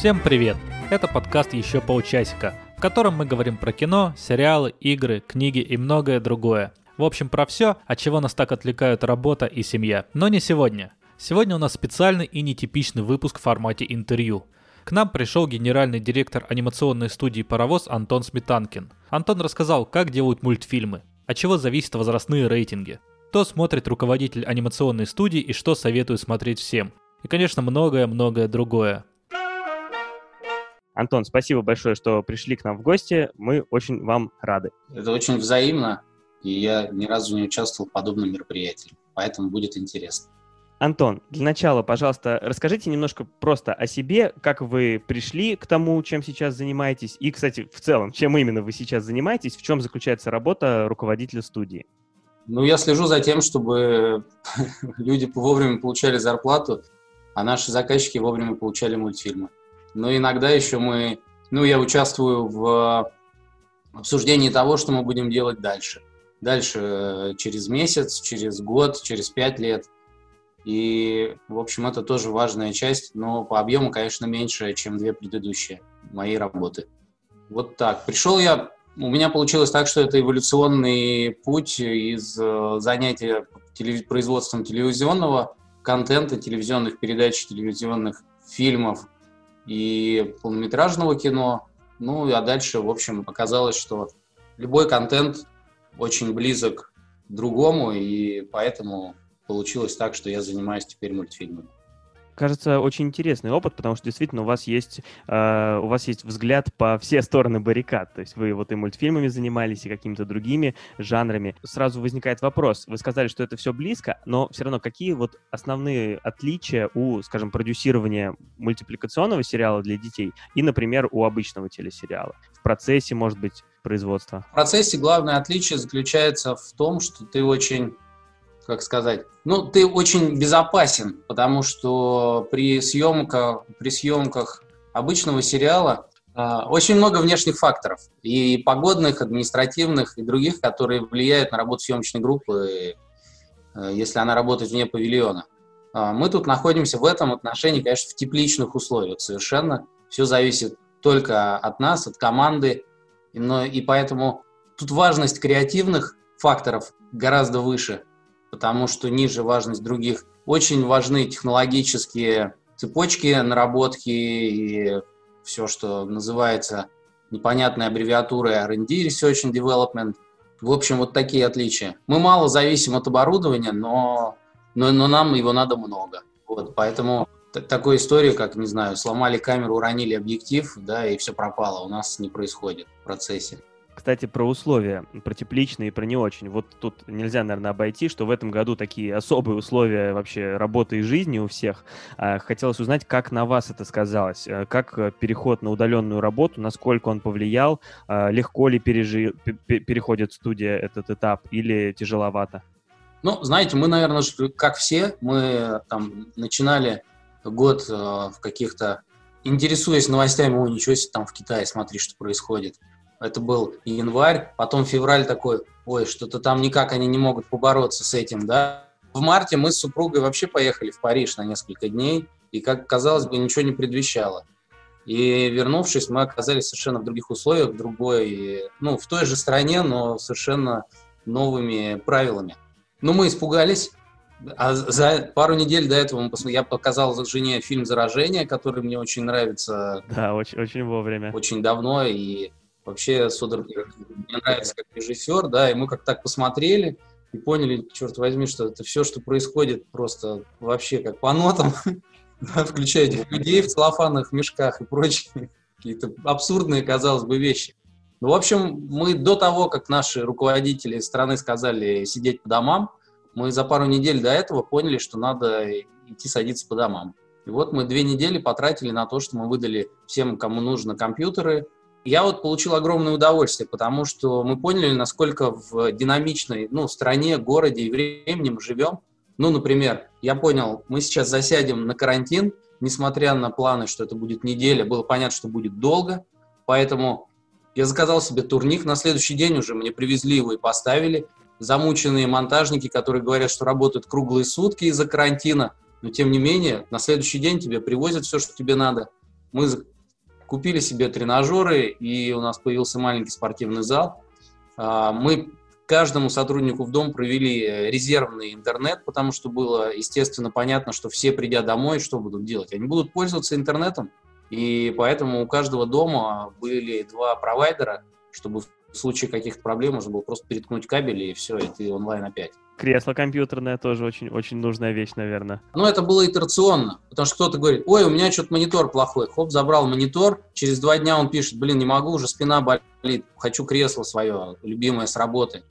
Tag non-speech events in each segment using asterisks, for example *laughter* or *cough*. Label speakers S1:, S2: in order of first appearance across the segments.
S1: Всем привет! Это подкаст «Еще полчасика», в котором мы говорим про кино, сериалы, игры, книги и многое другое. В общем, про все, от чего нас так отвлекают работа и семья. Но не сегодня. Сегодня у нас специальный и нетипичный выпуск в формате интервью. К нам пришел генеральный директор анимационной студии «Паровоз» Антон Сметанкин. Антон рассказал, как делают мультфильмы, от чего зависят возрастные рейтинги, что смотрит руководитель анимационной студии и что советует смотреть всем. И, конечно, многое-многое другое.
S2: Антон, спасибо большое, что пришли к нам в гости. Мы очень вам рады.
S3: Это очень взаимно, и я ни разу не участвовал в подобном мероприятии, поэтому будет интересно.
S2: Антон, для начала, пожалуйста, расскажите немножко просто о себе, как вы пришли к тому, чем сейчас занимаетесь, и, кстати, в целом, чем именно вы сейчас занимаетесь, в чем заключается работа руководителя студии.
S3: Ну, я слежу за тем, чтобы *laughs* люди вовремя получали зарплату, а наши заказчики вовремя получали мультфильмы. Но иногда еще мы, ну, я участвую в обсуждении того, что мы будем делать дальше. Дальше э, через месяц, через год, через пять лет – и, в общем, это тоже важная часть, но по объему, конечно, меньше, чем две предыдущие моей работы. Вот так. Пришел я, у меня получилось так, что это эволюционный путь из э, занятия телев... производством телевизионного контента, телевизионных передач, телевизионных фильмов и полнометражного кино. Ну, а дальше, в общем, оказалось, что любой контент очень близок к другому, и поэтому получилось так, что я занимаюсь теперь мультфильмами.
S2: Кажется, очень интересный опыт, потому что действительно у вас есть э, у вас есть взгляд по все стороны баррикад. То есть вы вот и мультфильмами занимались, и какими-то другими жанрами. Сразу возникает вопрос. Вы сказали, что это все близко, но все равно какие вот основные отличия у, скажем, продюсирования мультипликационного сериала для детей и, например, у обычного телесериала? В процессе, может быть, производства?
S3: В процессе главное отличие заключается в том, что ты очень как сказать, ну, ты очень безопасен, потому что при съемках, при съемках обычного сериала э, очень много внешних факторов, и погодных, административных, и других, которые влияют на работу съемочной группы, э, если она работает вне павильона. Э, мы тут находимся в этом отношении, конечно, в тепличных условиях совершенно. Все зависит только от нас, от команды, но и поэтому тут важность креативных факторов гораздо выше – потому что ниже важность других. Очень важны технологические цепочки, наработки и все, что называется непонятной аббревиатурой R&D, Research and Development. В общем, вот такие отличия. Мы мало зависим от оборудования, но, но, но нам его надо много. Вот, поэтому такой истории, как, не знаю, сломали камеру, уронили объектив, да, и все пропало, у нас не происходит в процессе.
S2: Кстати, про условия, про тепличные и про не очень. Вот тут нельзя, наверное, обойти, что в этом году такие особые условия вообще работы и жизни у всех. А, хотелось узнать, как на вас это сказалось, а, как э, переход на удаленную работу, насколько он повлиял, а, легко ли пережи... переходит студия этот этап или тяжеловато?
S3: Ну, знаете, мы, наверное, как все, мы там начинали год э, в каких-то интересуясь новостями, о, ничего себе, там в Китае, смотри, что происходит это был январь, потом февраль такой, ой, что-то там никак они не могут побороться с этим, да. В марте мы с супругой вообще поехали в Париж на несколько дней, и, как казалось бы, ничего не предвещало. И вернувшись, мы оказались совершенно в других условиях, в другой, ну, в той же стране, но совершенно новыми правилами. Ну, мы испугались, а за пару недель до этого мы я показал жене фильм «Заражение», который мне очень нравится.
S2: Да, очень, очень вовремя.
S3: Очень давно, и Вообще Содерберг мне нравится как режиссер, да, и мы как так посмотрели и поняли, черт возьми, что это все, что происходит, просто вообще как по нотам, *laughs* включая этих людей в целлофанных мешках и прочие какие-то абсурдные, казалось бы, вещи. Ну, в общем, мы до того, как наши руководители страны сказали сидеть по домам, мы за пару недель до этого поняли, что надо идти садиться по домам. И вот мы две недели потратили на то, что мы выдали всем, кому нужно, компьютеры, я вот получил огромное удовольствие, потому что мы поняли, насколько в динамичной ну, стране, городе и времени мы живем. Ну, например, я понял, мы сейчас засядем на карантин, несмотря на планы, что это будет неделя, было понятно, что будет долго, поэтому я заказал себе турник, на следующий день уже мне привезли его и поставили. Замученные монтажники, которые говорят, что работают круглые сутки из-за карантина, но тем не менее, на следующий день тебе привозят все, что тебе надо – Мы купили себе тренажеры, и у нас появился маленький спортивный зал. А, мы каждому сотруднику в дом провели резервный интернет, потому что было, естественно, понятно, что все, придя домой, что будут делать? Они будут пользоваться интернетом, и поэтому у каждого дома были два провайдера, чтобы в случае каких-то проблем можно было просто переткнуть кабель, и все, и ты онлайн опять.
S2: Кресло компьютерное тоже очень, очень нужная вещь, наверное.
S3: Ну, это было итерационно, потому что кто-то говорит, ой, у меня что-то монитор плохой. Хоп, забрал монитор, через два дня он пишет, блин, не могу, уже спина болит, хочу кресло свое, любимое с работы.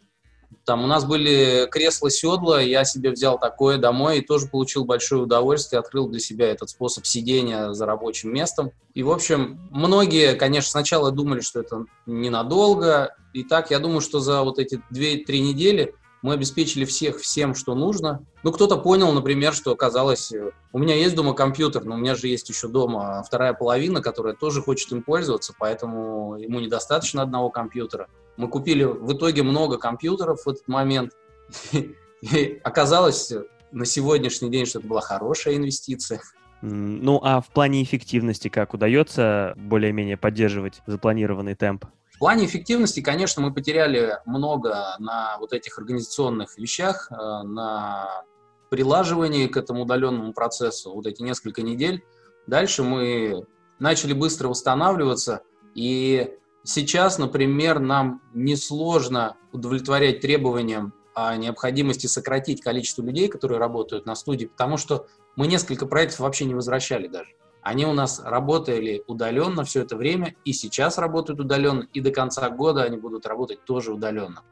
S3: Там у нас были кресла, седла, я себе взял такое домой и тоже получил большое удовольствие, открыл для себя этот способ сидения за рабочим местом. И, в общем, многие, конечно, сначала думали, что это ненадолго. И так, я думаю, что за вот эти 2-3 недели мы обеспечили всех всем, что нужно. Ну, кто-то понял, например, что оказалось, у меня есть дома компьютер, но у меня же есть еще дома вторая половина, которая тоже хочет им пользоваться, поэтому ему недостаточно одного компьютера. Мы купили в итоге много компьютеров в этот момент. И оказалось на сегодняшний день, что это была хорошая инвестиция.
S2: Ну, а в плане эффективности как? Удается более-менее поддерживать запланированный темп?
S3: В плане эффективности, конечно, мы потеряли много на вот этих организационных вещах, э, на прилаживании к этому удаленному процессу, вот эти несколько недель. Дальше мы начали быстро восстанавливаться, и Сейчас, например, нам несложно удовлетворять требованиям о необходимости сократить количество людей, которые работают на студии, потому что мы несколько проектов вообще не возвращали даже. Они у нас работали удаленно все это время, и сейчас работают удаленно, и до конца года они будут работать тоже удаленно.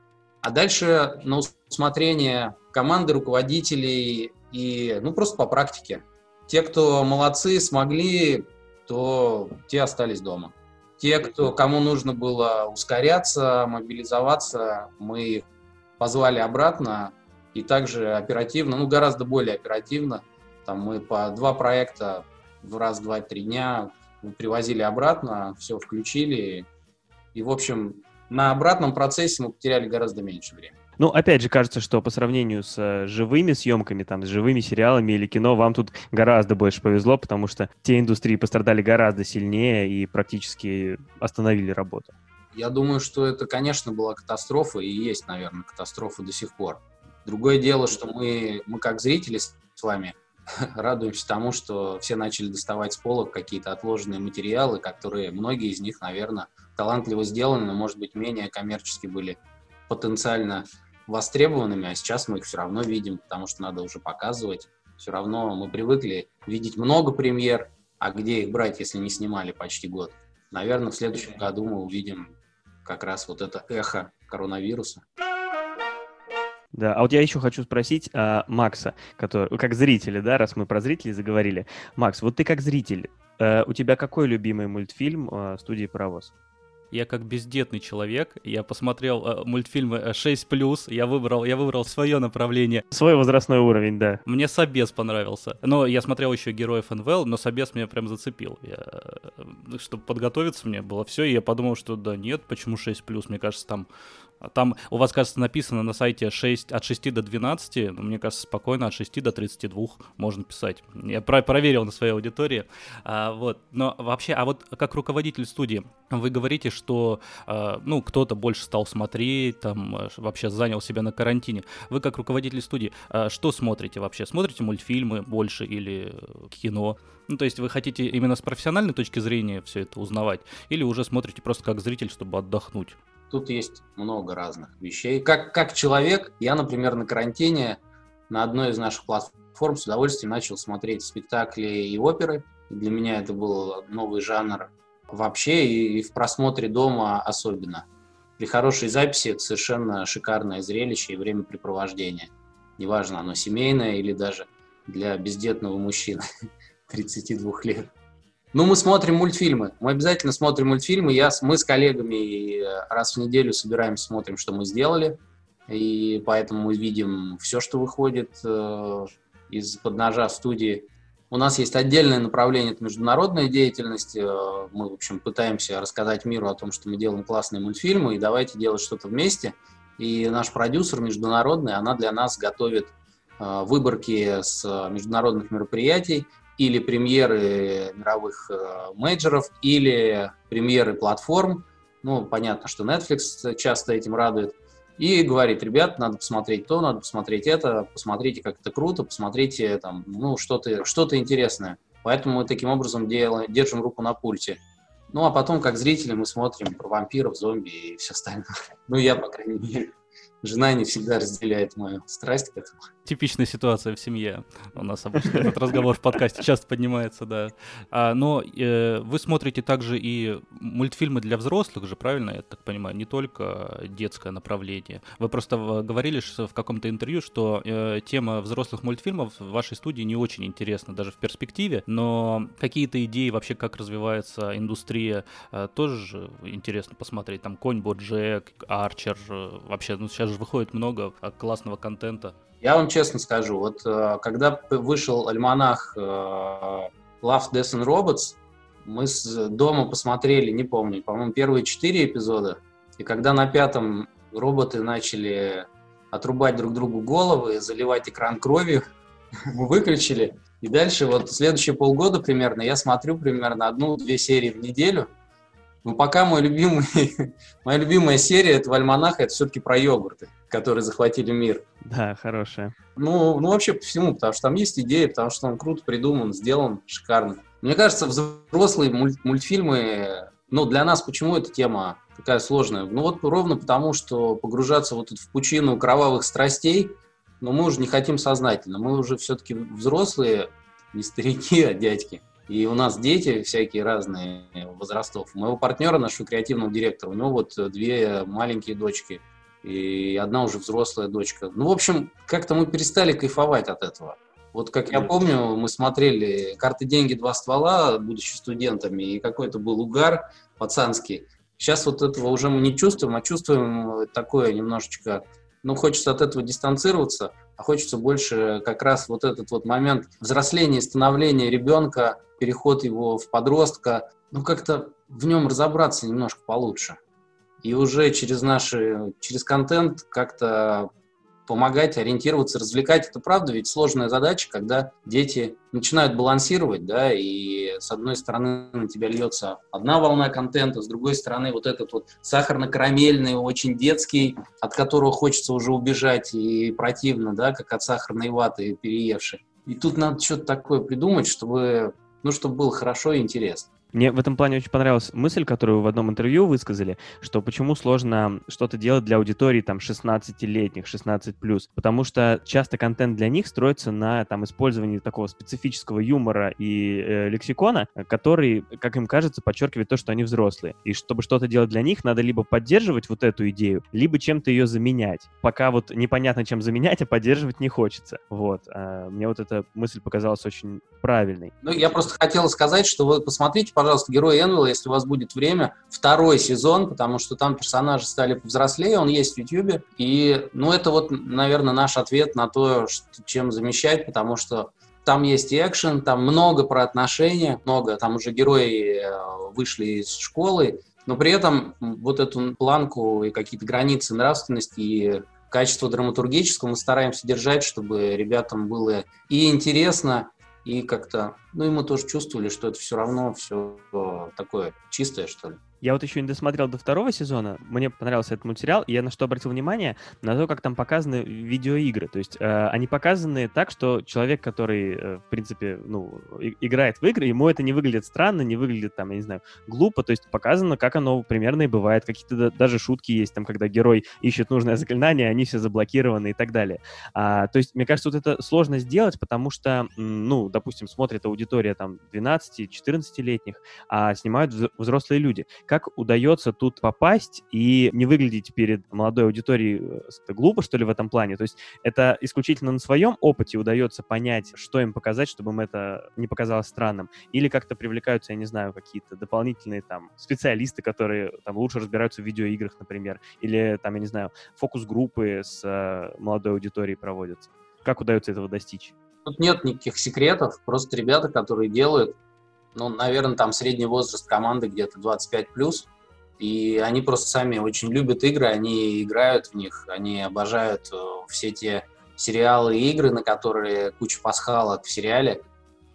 S3: А дальше на усмотрение команды, руководителей и, ну, просто по практике. Те, кто молодцы, смогли, то те остались дома. Те, кто, кому нужно было ускоряться, мобилизоваться, мы их позвали обратно и также оперативно, ну гораздо более оперативно, там мы по два проекта в раз, два, три дня привозили обратно, все включили. И, в общем, на обратном процессе мы потеряли гораздо меньше времени.
S2: Ну, опять же, кажется, что по сравнению с э, живыми съемками, там, с живыми сериалами или кино, вам тут гораздо больше повезло, потому что те индустрии пострадали гораздо сильнее и практически остановили работу.
S3: Я думаю, что это, конечно, была катастрофа и есть, наверное, катастрофа до сих пор. Другое дело, что мы, мы как зрители с вами *laughs* радуемся тому, что все начали доставать с полок какие-то отложенные материалы, которые многие из них, наверное, талантливо сделаны, но, может быть, менее коммерчески были потенциально востребованными, а сейчас мы их все равно видим, потому что надо уже показывать. Все равно мы привыкли видеть много премьер, а где их брать, если не снимали почти год? Наверное, в следующем году мы увидим как раз вот это эхо коронавируса.
S2: Да, а вот я еще хочу спросить а, Макса, который, как зрителя, да, раз мы про зрителей заговорили. Макс, вот ты как зритель, а, у тебя какой любимый мультфильм а, студии «Паровоз»?
S1: Я как бездетный человек, я посмотрел э, мультфильмы 6+, э, я выбрал, я выбрал свое направление.
S2: Свой возрастной уровень, да.
S1: Мне Собес понравился. Но я смотрел еще Героев НВЛ, но Собес меня прям зацепил. Я, э, чтобы подготовиться мне было все, и я подумал, что да нет, почему 6+, мне кажется, там там у вас, кажется, написано на сайте 6, от 6 до 12, но мне кажется, спокойно от 6 до 32 можно писать. Я про проверил на своей аудитории. А, вот. Но вообще, а вот как руководитель студии, вы говорите, что а, ну, кто-то больше стал смотреть, там э, вообще занял себя на карантине. Вы как руководитель студии, а, что смотрите вообще? Смотрите мультфильмы больше или кино? Ну, то есть вы хотите именно с профессиональной точки зрения все это узнавать? Или уже смотрите просто как зритель, чтобы отдохнуть?
S3: Тут есть много разных вещей. Как, как человек, я, например, на карантине на одной из наших платформ с удовольствием начал смотреть спектакли и оперы. Для меня это был новый жанр вообще и, и в просмотре дома особенно. При хорошей записи это совершенно шикарное зрелище и времяпрепровождение. Неважно, оно семейное или даже для бездетного мужчины *laughs* 32 лет. Ну, мы смотрим мультфильмы. Мы обязательно смотрим мультфильмы. Я, мы с коллегами раз в неделю собираемся, смотрим, что мы сделали. И поэтому мы видим все, что выходит э, из-под ножа в студии. У нас есть отдельное направление, это международная деятельность. Э, мы, в общем, пытаемся рассказать миру о том, что мы делаем классные мультфильмы, и давайте делать что-то вместе. И наш продюсер международный, она для нас готовит э, выборки с международных мероприятий, или премьеры мировых э, мейджоров, или премьеры платформ. Ну, понятно, что Netflix часто этим радует. И говорит, ребят, надо посмотреть то, надо посмотреть это, посмотрите, как это круто, посмотрите там, ну, что-то что интересное. Поэтому мы таким образом делаем, держим руку на пульте. Ну, а потом, как зрители, мы смотрим про вампиров, зомби и все остальное. *laughs* Ну, я, по крайней мере жена не всегда разделяет мою страсть к этому.
S1: Типичная ситуация в семье. У нас обычно этот разговор в подкасте часто поднимается, да. А, но э, вы смотрите также и мультфильмы для взрослых же, правильно, я так понимаю, не только детское направление. Вы просто говорили в каком-то интервью, что э, тема взрослых мультфильмов в вашей студии не очень интересна, даже в перспективе, но какие-то идеи вообще, как развивается индустрия, э, тоже интересно посмотреть. Там Конь Боджек, Арчер, э, вообще, ну сейчас же выходит много а, классного контента.
S3: Я вам честно скажу, вот э, когда вышел альманах э, Love, Death and Robots, мы с дома посмотрели, не помню, по-моему, первые четыре эпизода, и когда на пятом роботы начали отрубать друг другу головы, заливать экран кровью, *laughs* мы выключили. И дальше вот следующие полгода примерно я смотрю примерно одну-две серии в неделю, но ну, пока мой любимый, *laughs* моя любимая серия этого альманаха это все-таки про йогурты, которые захватили мир.
S2: Да, хорошая.
S3: Ну, ну, вообще по всему, потому что там есть идея, потому что он круто придуман, сделан, шикарно. Мне кажется, взрослые муль- мультфильмы, ну, для нас почему эта тема такая сложная? Ну, вот ровно потому, что погружаться вот в пучину кровавых страстей, но мы уже не хотим сознательно. Мы уже все-таки взрослые, не старики, а дядьки. И у нас дети всякие разные возрастов. У моего партнера, нашего креативного директора, у него вот две маленькие дочки и одна уже взрослая дочка. Ну, в общем, как-то мы перестали кайфовать от этого. Вот как я помню, мы смотрели «Карты, деньги, два ствола», будучи студентами, и какой-то был угар пацанский. Сейчас вот этого уже мы не чувствуем, а чувствуем такое немножечко, ну, хочется от этого дистанцироваться, а хочется больше как раз вот этот вот момент взросления становления ребенка переход его в подростка, ну как-то в нем разобраться немножко получше. И уже через наши, через контент как-то помогать, ориентироваться, развлекать. Это правда, ведь сложная задача, когда дети начинают балансировать, да, и с одной стороны на тебя льется одна волна контента, с другой стороны вот этот вот сахарно-карамельный, очень детский, от которого хочется уже убежать и противно, да, как от сахарной ваты переевший. И тут надо что-то такое придумать, чтобы ну, чтобы было хорошо и интересно.
S2: Мне в этом плане очень понравилась мысль, которую в одном интервью высказали, что почему сложно что-то делать для аудитории там 16-летних, 16+, потому что часто контент для них строится на там использовании такого специфического юмора и э, лексикона, который, как им кажется, подчеркивает то, что они взрослые. И чтобы что-то делать для них, надо либо поддерживать вот эту идею, либо чем-то ее заменять. Пока вот непонятно, чем заменять, а поддерживать не хочется. Вот. А мне вот эта мысль показалась очень правильной.
S3: Ну, я просто хотел сказать, что вы посмотрите, пожалуйста, «Герой Энвилла», если у вас будет время, второй сезон, потому что там персонажи стали повзрослее, он есть в YouTube. И, ну, это вот, наверное, наш ответ на то, что, чем замещать, потому что там есть и экшен, там много про отношения, много, там уже герои э, вышли из школы, но при этом вот эту планку и какие-то границы нравственности и качество драматургического мы стараемся держать, чтобы ребятам было и интересно, и как-то, ну и мы тоже чувствовали, что это все равно все такое чистое, что ли.
S2: Я вот еще не досмотрел до второго сезона. Мне понравился этот мультсериал. И я на что обратил внимание? На то, как там показаны видеоигры. То есть э, они показаны так, что человек, который, э, в принципе, ну, и, играет в игры, ему это не выглядит странно, не выглядит там, я не знаю, глупо. То есть показано, как оно примерно и бывает. Какие-то даже шутки есть, там, когда герой ищет нужное заклинание, они все заблокированы и так далее. А, то есть, мне кажется, вот это сложно сделать, потому что, ну, допустим, смотрит аудитория там 12-14-летних, а снимают взрослые люди как удается тут попасть и не выглядеть перед молодой аудиторией э, глупо, что ли, в этом плане? То есть это исключительно на своем опыте удается понять, что им показать, чтобы им это не показалось странным? Или как-то привлекаются, я не знаю, какие-то дополнительные там специалисты, которые там лучше разбираются в видеоиграх, например, или там, я не знаю, фокус-группы с э, молодой аудиторией проводятся? Как удается этого достичь?
S3: Тут нет никаких секретов, просто ребята, которые делают ну, наверное, там средний возраст команды где-то 25 плюс. И они просто сами очень любят игры, они играют в них, они обожают э, все те сериалы и игры, на которые куча пасхалок в сериале.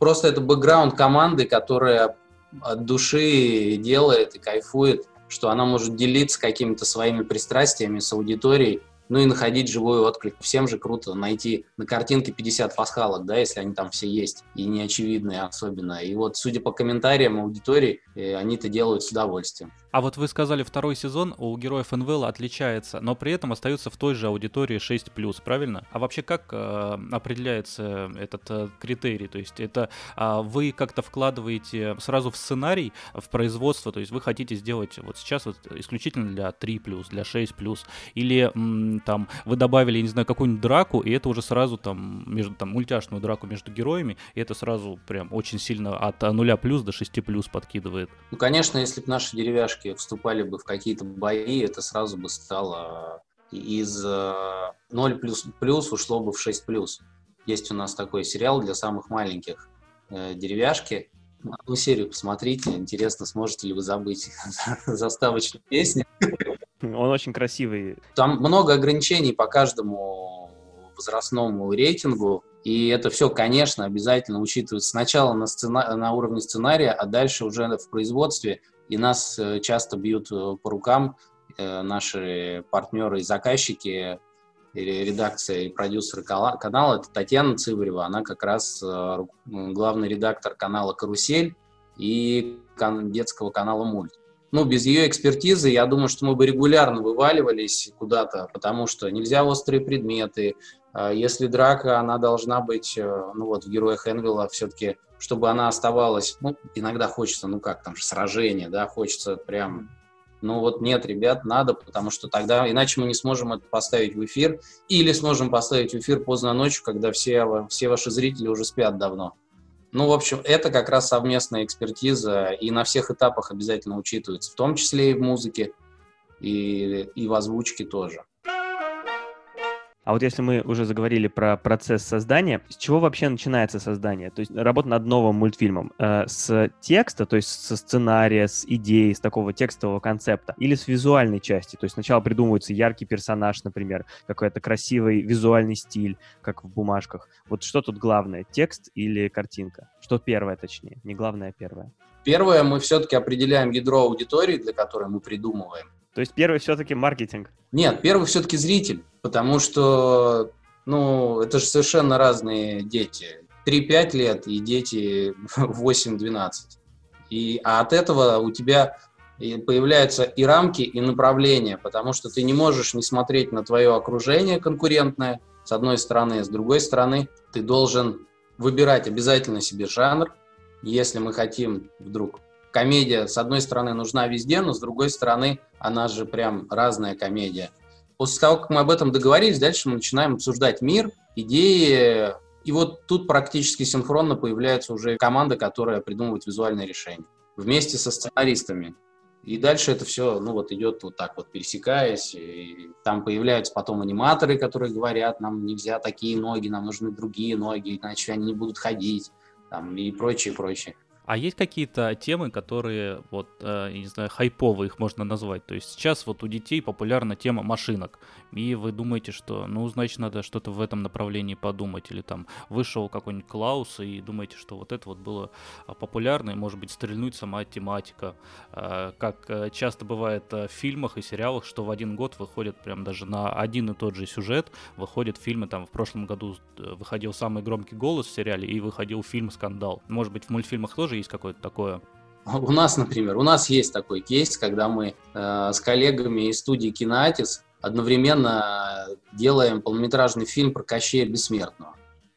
S3: просто это бэкграунд команды, которая от души делает и кайфует, что она может делиться какими-то своими пристрастиями с аудиторией, ну и находить живой отклик. Всем же круто найти на картинке 50 пасхалок, да, если они там все есть, и не очевидные особенно. И вот, судя по комментариям аудитории, э, они это делают с удовольствием.
S1: А вот вы сказали, второй сезон у героев НВЛ отличается, но при этом остается в той же аудитории 6+, правильно? А вообще как э, определяется этот э, критерий? То есть это э, вы как-то вкладываете сразу в сценарий, в производство, то есть вы хотите сделать вот сейчас вот исключительно для 3+, для 6+, или м, там вы добавили, я не знаю, какую-нибудь драку, и это уже сразу там, между, там мультяшную драку между героями, и это сразу прям очень сильно от 0 плюс до 6 плюс подкидывает.
S3: Ну, конечно, если бы наши деревяшки девушки вступали бы в какие-то бои, это сразу бы стало из 0 э, плюс, плюс ушло бы в 6 плюс. Есть у нас такой сериал для самых маленьких э, деревяшки. Одну серию посмотрите, интересно, сможете ли вы забыть *laughs* заставочную песню.
S2: Он очень красивый.
S3: Там много ограничений по каждому возрастному рейтингу. И это все, конечно, обязательно учитывать сначала на, сцена... на уровне сценария, а дальше уже в производстве и нас э, часто бьют э, по рукам э, наши партнеры и заказчики, редакция и продюсеры канала, это Татьяна Цыбарева, она как раз главный редактор канала «Карусель» и детского канала «Мульт». Ну, без ее экспертизы, я думаю, что мы бы регулярно вываливались куда-то, потому что нельзя острые предметы. А если драка, она должна быть, ну вот в «Героях Энвилла» все-таки чтобы она оставалась, ну, иногда хочется, ну как там, сражение, да, хочется прям, ну вот нет, ребят, надо, потому что тогда, иначе мы не сможем это поставить в эфир, или сможем поставить в эфир поздно ночью, когда все, все ваши зрители уже спят давно. Ну, в общем, это как раз совместная экспертиза, и на всех этапах обязательно учитывается, в том числе и в музыке, и, и в озвучке тоже.
S2: А вот если мы уже заговорили про процесс создания, с чего вообще начинается создание? То есть работа над новым мультфильмом. Э, с текста, то есть со сценария, с идеи, с такого текстового концепта, или с визуальной части? То есть сначала придумывается яркий персонаж, например, какой-то красивый визуальный стиль, как в бумажках. Вот что тут главное, текст или картинка? Что первое, точнее? Не главное, а первое.
S3: Первое, мы все-таки определяем ядро аудитории, для которой мы придумываем.
S2: То есть первый все-таки маркетинг?
S3: Нет, первый все-таки зритель, потому что, ну, это же совершенно разные дети. 3-5 лет и дети *laughs* 8-12. И, а от этого у тебя появляются и рамки, и направления, потому что ты не можешь не смотреть на твое окружение конкурентное, с одной стороны, с другой стороны, ты должен выбирать обязательно себе жанр, если мы хотим вдруг комедия, с одной стороны, нужна везде, но с другой стороны, она же прям разная комедия. После того, как мы об этом договорились, дальше мы начинаем обсуждать мир, идеи, и вот тут практически синхронно появляется уже команда, которая придумывает визуальные решения вместе со сценаристами. И дальше это все, ну вот идет вот так вот пересекаясь, и там появляются потом аниматоры, которые говорят, нам нельзя такие ноги, нам нужны другие ноги, иначе они не будут ходить, там, и прочее, прочее.
S1: А есть какие-то темы, которые, вот, э, не знаю, хайповые их можно назвать? То есть сейчас вот у детей популярна тема машинок, и вы думаете, что, ну, значит, надо что-то в этом направлении подумать, или там вышел какой-нибудь Клаус, и думаете, что вот это вот было а, популярно, и, может быть, стрельнуть сама тематика. А, как э, часто бывает э, в фильмах и сериалах, что в один год выходит прям даже на один и тот же сюжет, выходят фильмы, там, в прошлом году выходил «Самый громкий голос» в сериале, и выходил фильм «Скандал». Может быть, в мультфильмах тоже тоже есть какое-то такое?
S3: У нас, например, у нас есть такой кейс, когда мы э, с коллегами из студии Киноатис одновременно делаем полнометражный фильм про Кощея Бессмертного.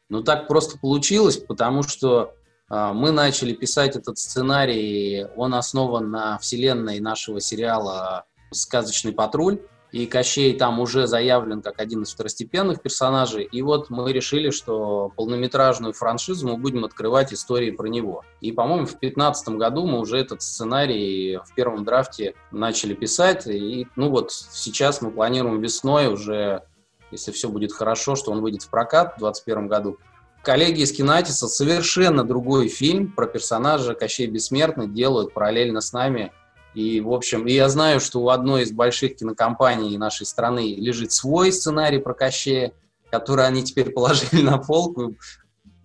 S3: Но так просто получилось, потому что э, мы начали писать этот сценарий, он основан на вселенной нашего сериала «Сказочный патруль», и Кощей там уже заявлен как один из второстепенных персонажей, и вот мы решили, что полнометражную франшизу мы будем открывать истории про него. И, по-моему, в 2015 году мы уже этот сценарий в первом драфте начали писать, и, ну вот, сейчас мы планируем весной уже, если все будет хорошо, что он выйдет в прокат в 2021 году. Коллеги из Кинатиса совершенно другой фильм про персонажа Кощей Бессмертный делают параллельно с нами – и, в общем, и я знаю, что у одной из больших кинокомпаний нашей страны лежит свой сценарий про Кощея, который они теперь *laughs* положили на полку.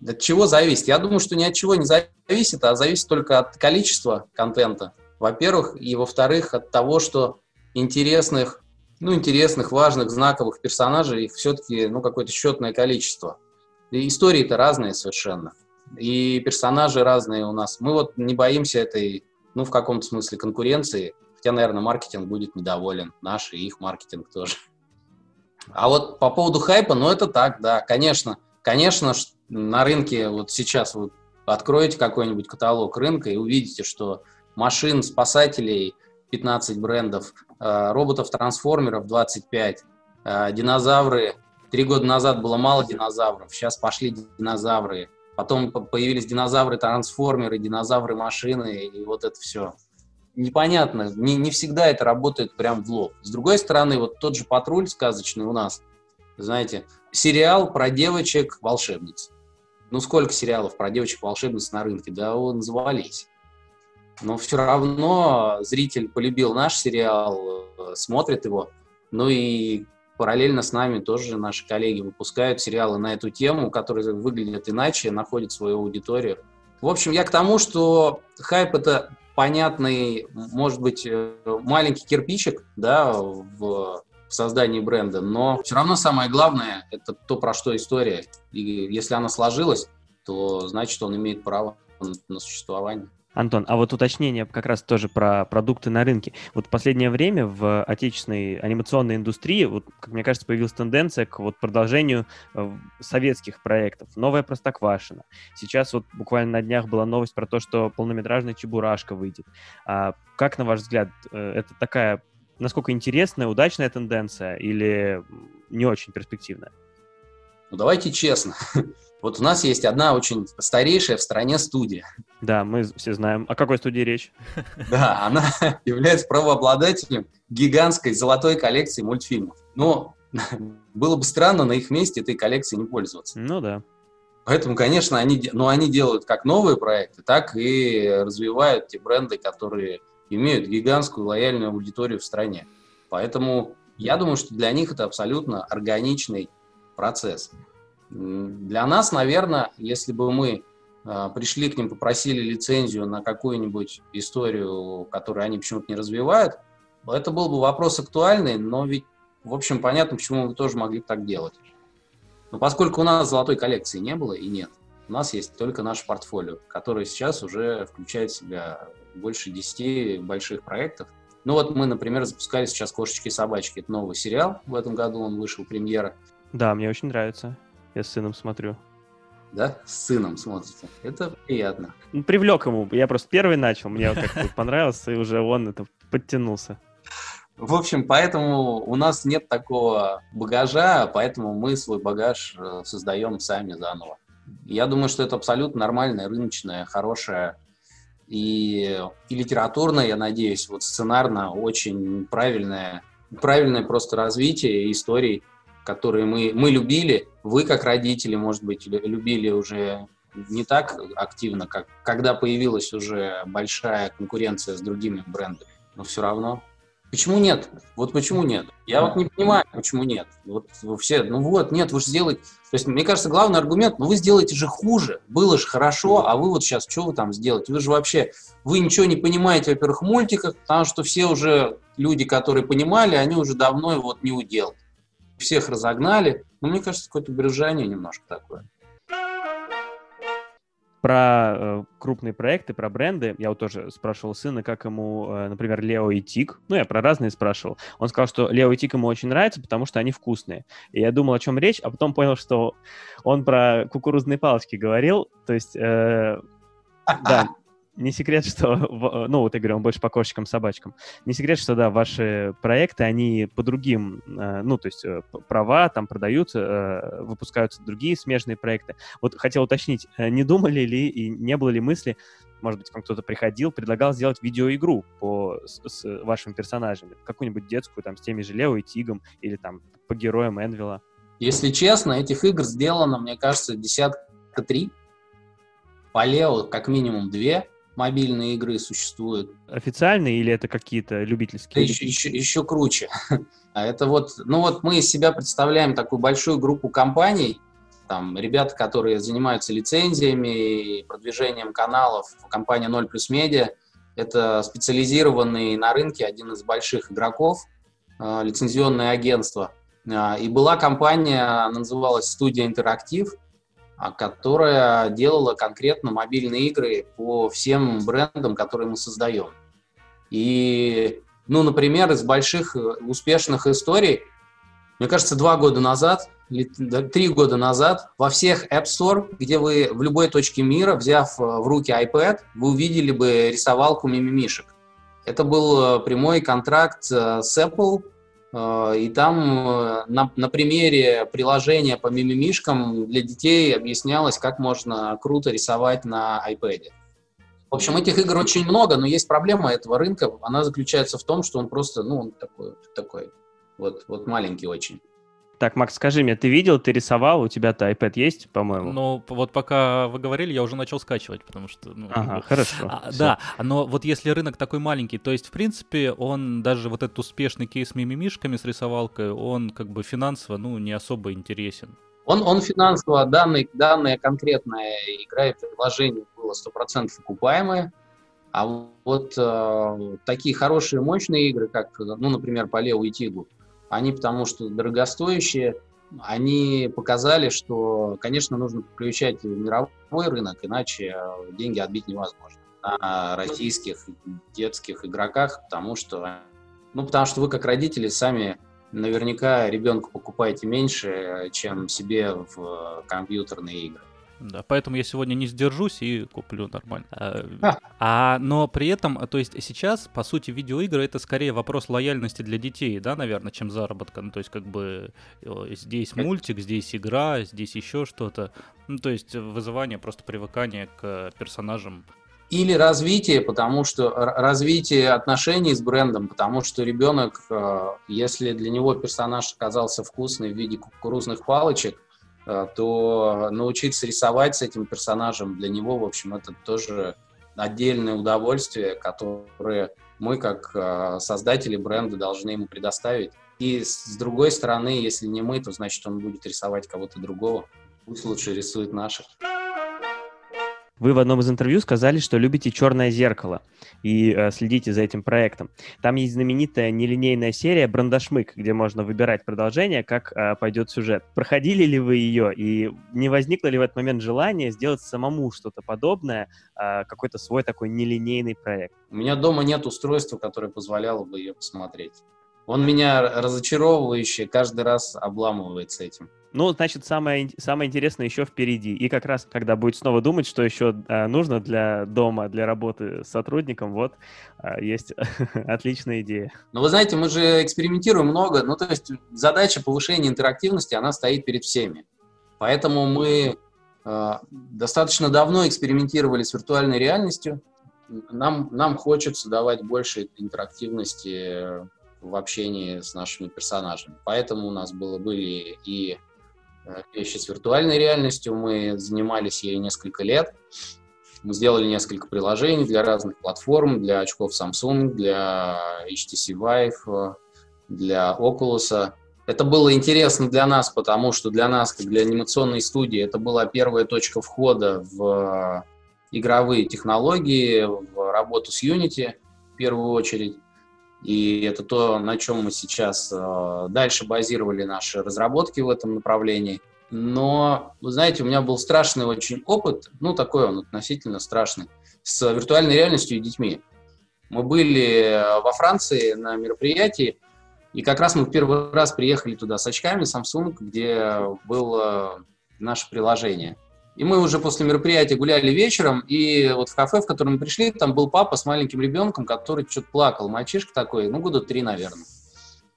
S3: От чего зависит? Я думаю, что ни от чего не зависит, а зависит только от количества контента, во-первых, и во-вторых, от того, что интересных, ну, интересных, важных, знаковых персонажей их все-таки, ну, какое-то счетное количество. И истории-то разные совершенно. И персонажи разные у нас. Мы вот не боимся этой, ну, в каком-то смысле конкуренции, хотя, наверное, маркетинг будет недоволен, наш и их маркетинг тоже. А вот по поводу хайпа, ну, это так, да, конечно. Конечно, на рынке вот сейчас вот откроете какой-нибудь каталог рынка и увидите, что машин, спасателей 15 брендов, э, роботов-трансформеров 25, э, динозавры. Три года назад было мало динозавров, сейчас пошли динозавры. Потом появились динозавры-трансформеры, динозавры-машины, и вот это все. Непонятно, не, не всегда это работает прям в лоб. С другой стороны, вот тот же «Патруль» сказочный у нас, знаете, сериал про девочек-волшебниц. Ну, сколько сериалов про девочек-волшебниц на рынке? Да он завались. Но все равно зритель полюбил наш сериал, э, смотрит его. Ну и параллельно с нами тоже наши коллеги выпускают сериалы на эту тему, которые выглядят иначе, находят свою аудиторию. В общем, я к тому, что хайп это понятный, может быть, э, маленький кирпичик, да, в создании бренда, но все равно самое главное – это то, про что история. И если она сложилась, то значит, он имеет право на существование.
S2: Антон, а вот уточнение как раз тоже про продукты на рынке. Вот в последнее время в отечественной анимационной индустрии, вот, как мне кажется, появилась тенденция к вот продолжению э, советских проектов. Новая Простоквашина. Сейчас вот буквально на днях была новость про то, что полнометражная Чебурашка выйдет. А как, на ваш взгляд, э, это такая, насколько интересная, удачная тенденция или не очень перспективная?
S3: Ну, давайте честно. *laughs* Вот у нас есть одна очень старейшая в стране студия.
S2: Да, мы все знаем. О какой студии речь?
S3: Да, она *laughs* является правообладателем гигантской золотой коллекции мультфильмов. Но *laughs* было бы странно на их месте этой коллекции не пользоваться.
S2: Ну да.
S3: Поэтому, конечно, они, ну, они делают как новые проекты, так и развивают те бренды, которые имеют гигантскую лояльную аудиторию в стране. Поэтому я думаю, что для них это абсолютно органичный процесс. Для нас, наверное, если бы мы а, пришли к ним, попросили лицензию на какую-нибудь историю, которую они почему-то не развивают, это был бы вопрос актуальный, но ведь, в общем, понятно, почему мы тоже могли так делать. Но поскольку у нас золотой коллекции не было и нет, у нас есть только наше портфолио, которое сейчас уже включает в себя больше 10 больших проектов. Ну вот мы, например, запускали сейчас «Кошечки и собачки». Это новый сериал. В этом году он вышел, премьера.
S2: Да, мне очень нравится. Я с сыном смотрю.
S3: Да, с сыном смотрите. Это приятно.
S2: Ну, привлек ему. Я просто первый начал, мне как-то *laughs* понравилось, и уже он это подтянулся.
S3: В общем, поэтому у нас нет такого багажа, поэтому мы свой багаж э, создаем сами заново. Я думаю, что это абсолютно нормальная, рыночная, хорошая и, и литературная, я надеюсь, вот сценарно очень правильное, правильное просто развитие историй которые мы, мы любили, вы как родители, может быть, любили уже не так активно, как когда появилась уже большая конкуренция с другими брендами, но все равно. Почему нет? Вот почему нет? Я вот не понимаю, почему нет. Вот все, ну вот, нет, вы же сделаете... То есть, мне кажется, главный аргумент, ну вы сделаете же хуже. Было же хорошо, а вы вот сейчас, что вы там сделаете? Вы же вообще, вы ничего не понимаете, во-первых, в мультиках, потому что все уже люди, которые понимали, они уже давно вот не удел всех разогнали. Но мне кажется, какое-то брюзжание немножко такое.
S2: Про э, крупные проекты, про бренды, я вот тоже спрашивал сына, как ему, э, например, Лео и Тик. Ну, я про разные спрашивал. Он сказал, что Лео и Тик ему очень нравятся, потому что они вкусные. И я думал, о чем речь, а потом понял, что он про кукурузные палочки говорил. То есть, э, *laughs* да, не секрет, что, *laughs* ну, вот я говорю, он больше по кошечкам, собачкам. Не секрет, что, да, ваши проекты, они по другим, э, ну, то есть э, права там продаются, э, выпускаются другие смежные проекты. Вот хотел уточнить, не думали ли и не было ли мысли, может быть, вам кто-то приходил, предлагал сделать видеоигру по, с, с вашими персонажами, какую-нибудь детскую, там, с теми же Лео и Тигом, или там по героям Энвила?
S3: Если честно, этих игр сделано, мне кажется, десятка три. По Лео как минимум две мобильные игры существуют.
S2: Официальные или это какие-то любительские?
S3: Это еще, еще, еще круче. *laughs* А это вот, ну вот мы из себя представляем такую большую группу компаний, там ребята, которые занимаются лицензиями и продвижением каналов, компания 0 плюс медиа, это специализированный на рынке один из больших игроков, э, лицензионное агентство. Э, и была компания, она называлась «Студия Интерактив», которая делала конкретно мобильные игры по всем брендам, которые мы создаем. И, ну, например, из больших успешных историй, мне кажется, два года назад три года назад во всех App Store, где вы в любой точке мира, взяв э, в руки iPad, вы увидели бы рисовалку мимимишек. Это был э, прямой контракт э, с Apple, и там на, на примере приложения по мимимишкам для детей объяснялось, как можно круто рисовать на iPad. В общем, этих игр очень много, но есть проблема этого рынка. Она заключается в том, что он просто, ну, он такой, такой вот, вот маленький очень.
S2: Так, Макс, скажи мне, ты видел, ты рисовал, у тебя-то iPad есть, по-моему?
S1: Ну, вот пока вы говорили, я уже начал скачивать, потому что... Ну,
S2: ага, хорошо.
S1: А, да, но вот если рынок такой маленький, то есть, в принципе, он даже вот этот успешный кейс с мимимишками, с рисовалкой, он как бы финансово, ну, не особо интересен.
S3: Он, он финансово, данный, данная конкретная игра и приложение было 100% окупаемое, а вот э, такие хорошие, мощные игры, как, ну, например, по Лео и Тигу, они потому что дорогостоящие, они показали, что, конечно, нужно включать мировой рынок, иначе деньги отбить невозможно на российских детских игроках, потому что, ну, потому что вы как родители сами наверняка ребенку покупаете меньше, чем себе в компьютерные игры.
S1: Да, поэтому я сегодня не сдержусь и куплю нормально. А, а, но при этом, то есть сейчас, по сути, видеоигры это скорее вопрос лояльности для детей, да, наверное, чем заработка. Ну, то есть, как бы здесь мультик, здесь игра, здесь еще что-то. Ну, то есть вызывание, просто привыкание к персонажам.
S3: Или развитие, потому что развитие отношений с брендом, потому что ребенок, э, если для него персонаж оказался вкусный в виде кукурузных палочек, Э, то научиться рисовать с этим персонажем для него, в общем, это тоже отдельное удовольствие, которое мы, как э, создатели бренда, должны ему предоставить. И с другой стороны, если не мы, то значит он будет рисовать кого-то другого. Пусть лучше рисует наших.
S2: Вы в одном из интервью сказали, что любите «Черное зеркало» и э, следите за этим проектом. Там есть знаменитая нелинейная серия «Брандашмык», где можно выбирать продолжение, как э, пойдет сюжет. Проходили ли вы ее, и не возникло ли в этот момент желание сделать самому что-то подобное, э, какой-то свой такой нелинейный проект?
S3: У меня дома нет устройства, которое позволяло бы ее посмотреть. Он меня разочаровывающе каждый раз обламывает с этим.
S2: Ну, значит, самое, самое интересное еще впереди. И как раз, когда будет снова думать, что еще э, нужно для дома, для работы с сотрудником, вот, э, есть *laughs* отличная идея.
S3: Ну, вы знаете, мы же экспериментируем много. Ну, то есть задача повышения интерактивности, она стоит перед всеми. Поэтому мы э, достаточно давно экспериментировали с виртуальной реальностью. Нам, нам хочется давать больше интерактивности в общении с нашими персонажами. Поэтому у нас было, были и вещи с виртуальной реальностью. Мы занимались ей несколько лет. Мы сделали несколько приложений для разных платформ, для очков Samsung, для HTC Vive, для Oculus. Это было интересно для нас, потому что для нас, как для анимационной студии, это была первая точка входа в игровые технологии, в работу с Unity в первую очередь. И это то, на чем мы сейчас э, дальше базировали наши разработки в этом направлении. Но, вы знаете, у меня был страшный очень опыт, ну, такой он относительно страшный, с виртуальной реальностью и детьми. Мы были во Франции на мероприятии, и как раз мы в первый раз приехали туда с очками Samsung, где было наше приложение. И мы уже после мероприятия гуляли вечером, и вот в кафе, в котором мы пришли, там был папа с маленьким ребенком, который что-то плакал, мальчишка такой, ну, года три, наверное.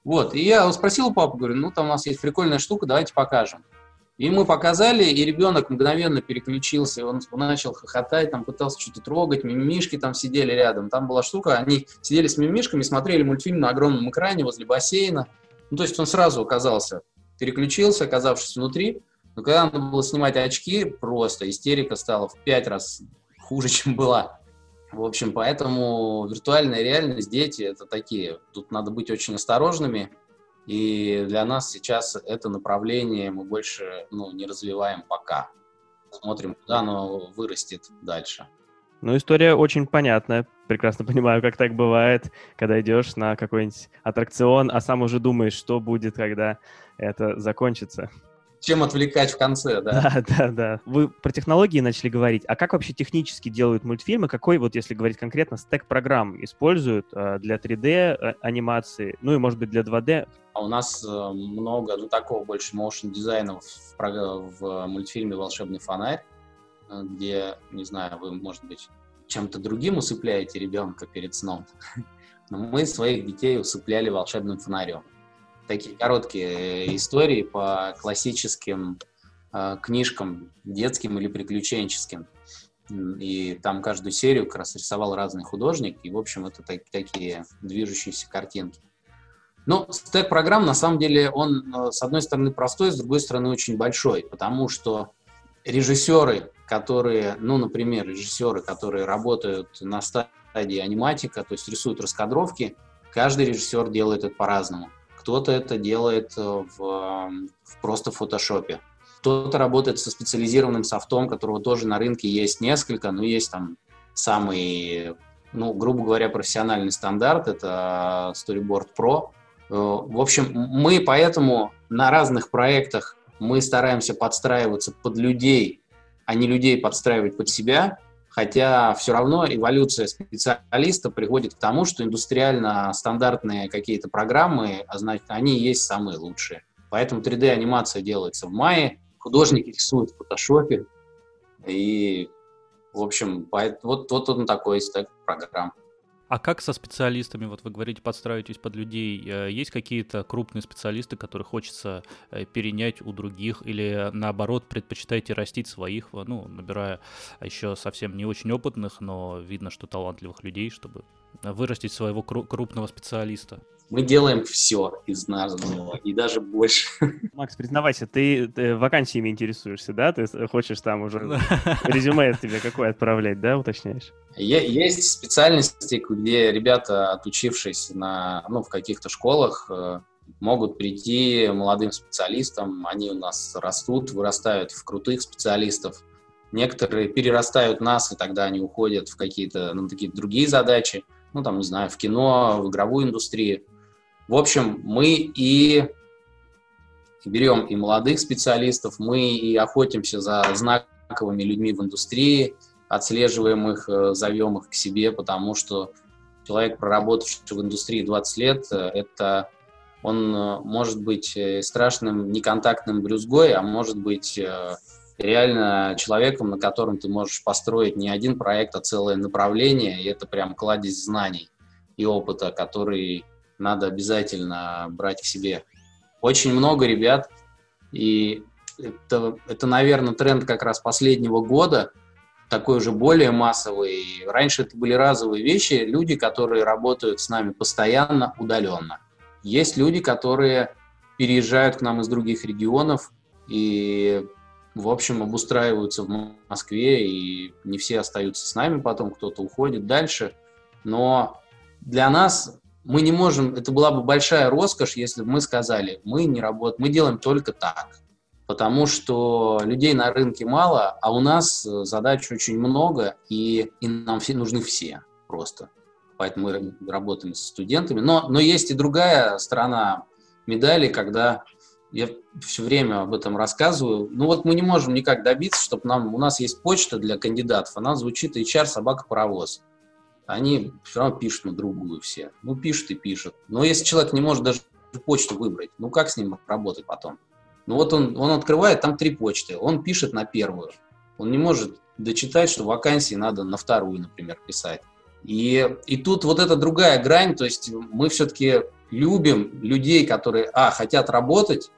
S3: Вот, и я спросил у папы, говорю, ну, там у нас есть прикольная штука, давайте покажем. И мы показали, и ребенок мгновенно переключился, он, он начал хохотать, там пытался что-то трогать, мимишки там сидели рядом. Там была штука, они сидели с мимишками, смотрели мультфильм на огромном экране возле бассейна. Ну, то есть он сразу оказался, переключился, оказавшись внутри, но когда надо было снимать очки, просто истерика стала в пять раз хуже, *laughs* чем была. В общем, поэтому виртуальная реальность, дети, это такие. Тут надо быть очень осторожными. И для нас сейчас это направление мы больше ну, не развиваем пока. Смотрим, куда оно вырастет дальше.
S2: Ну, история очень понятная. Прекрасно понимаю, как так бывает, когда идешь на какой-нибудь аттракцион, а сам уже думаешь, что будет, когда это закончится
S3: чем отвлекать в конце, да?
S2: Да, *laughs* да, да. Вы про технологии начали говорить. А как вообще технически делают мультфильмы? Какой, вот если говорить конкретно, стек программ используют э, для 3D э, анимации, ну и, может быть, для 2D?
S3: А у нас э, много, ну, такого больше motion дизайна в, в мультфильме «Волшебный фонарь», где, не знаю, вы, может быть, чем-то другим усыпляете ребенка перед сном. *laughs* Но мы своих детей усыпляли волшебным фонарем такие короткие э, истории по классическим э, книжкам, детским или приключенческим. И там каждую серию как раз рисовал разный художник, и, в общем, это так, такие движущиеся картинки. Но стек программ, на самом деле, он, э, с одной стороны, простой, с другой стороны, очень большой, потому что режиссеры, которые, ну, например, режиссеры, которые работают на стадии аниматика, то есть рисуют раскадровки, каждый режиссер делает это по-разному. Кто-то это делает э, в, в просто фотошопе. Кто-то работает со специализированным софтом, которого тоже на рынке есть несколько, но есть там самый, ну, грубо говоря, профессиональный стандарт, это Storyboard Pro. Э, в общем, мы поэтому на разных проектах мы стараемся подстраиваться под людей, а не людей подстраивать под себя. Хотя все равно эволюция специалиста приводит к тому, что индустриально стандартные какие-то программы, а значит, они есть самые лучшие. Поэтому 3D-анимация делается в мае, художники рисуют в фотошопе, и, в общем, вот, вот он такой стек программ.
S1: А как со специалистами? Вот вы говорите, подстраиваетесь под людей. Э, есть какие-то крупные специалисты, которые хочется э, перенять у других, или наоборот предпочитаете растить своих, ну, набирая еще совсем не очень опытных, но видно, что талантливых людей, чтобы вырастить своего крупного специалиста?
S3: Мы делаем все из названного, и даже больше.
S2: Макс, признавайся, ты, ты вакансиями интересуешься, да? Ты хочешь там уже резюме тебе какое отправлять, да, уточняешь?
S3: Есть специальности, где ребята, отучившись на, ну, в каких-то школах, э, могут прийти молодым специалистам, они у нас растут, вырастают в крутых специалистов. Некоторые перерастают нас, и тогда они уходят в какие-то, ну, такие другие задачи, ну, там, не знаю, в кино, в игровую индустрию. В общем, мы и берем и молодых специалистов, мы и охотимся за знаковыми людьми в индустрии, отслеживаем их, э, зовем их к себе, потому что человек, проработавший в индустрии 20 лет, э, это он э, может быть страшным неконтактным брюзгой, а может быть реально человеком, на котором ты можешь построить не один проект, а целое направление, и это прям кладезь знаний и опыта, который надо обязательно брать к себе. Очень много ребят, и это, это, наверное, тренд как раз последнего года, такой уже более массовый. Раньше это были разовые вещи, люди, которые работают с нами постоянно, удаленно. Есть люди, которые переезжают к нам из других регионов и, в общем, обустраиваются в Москве, и не все остаются с нами потом, кто-то уходит дальше. Но для нас мы не можем, это была бы большая роскошь, если бы мы сказали, мы не работаем, мы делаем только так. Потому что людей на рынке мало, а у нас э, задач очень много, и, и нам все, нужны все просто. Поэтому мы работаем с студентами. Но, но есть и другая сторона медали, когда я все время об этом рассказываю. Ну вот мы не можем никак добиться, чтобы нам, у нас есть почта для кандидатов, она звучит HR собака паровоз они все равно пишут на другую все. Ну, пишут и пишут. Но если человек не может даже почту выбрать, ну как с ним работать потом? Ну вот он, он открывает, там три почты, он пишет на первую. Он не может дочитать, что вакансии надо на вторую, например, писать. И, и тут вот эта другая грань, то есть мы все-таки любим людей, которые, а, хотят работать,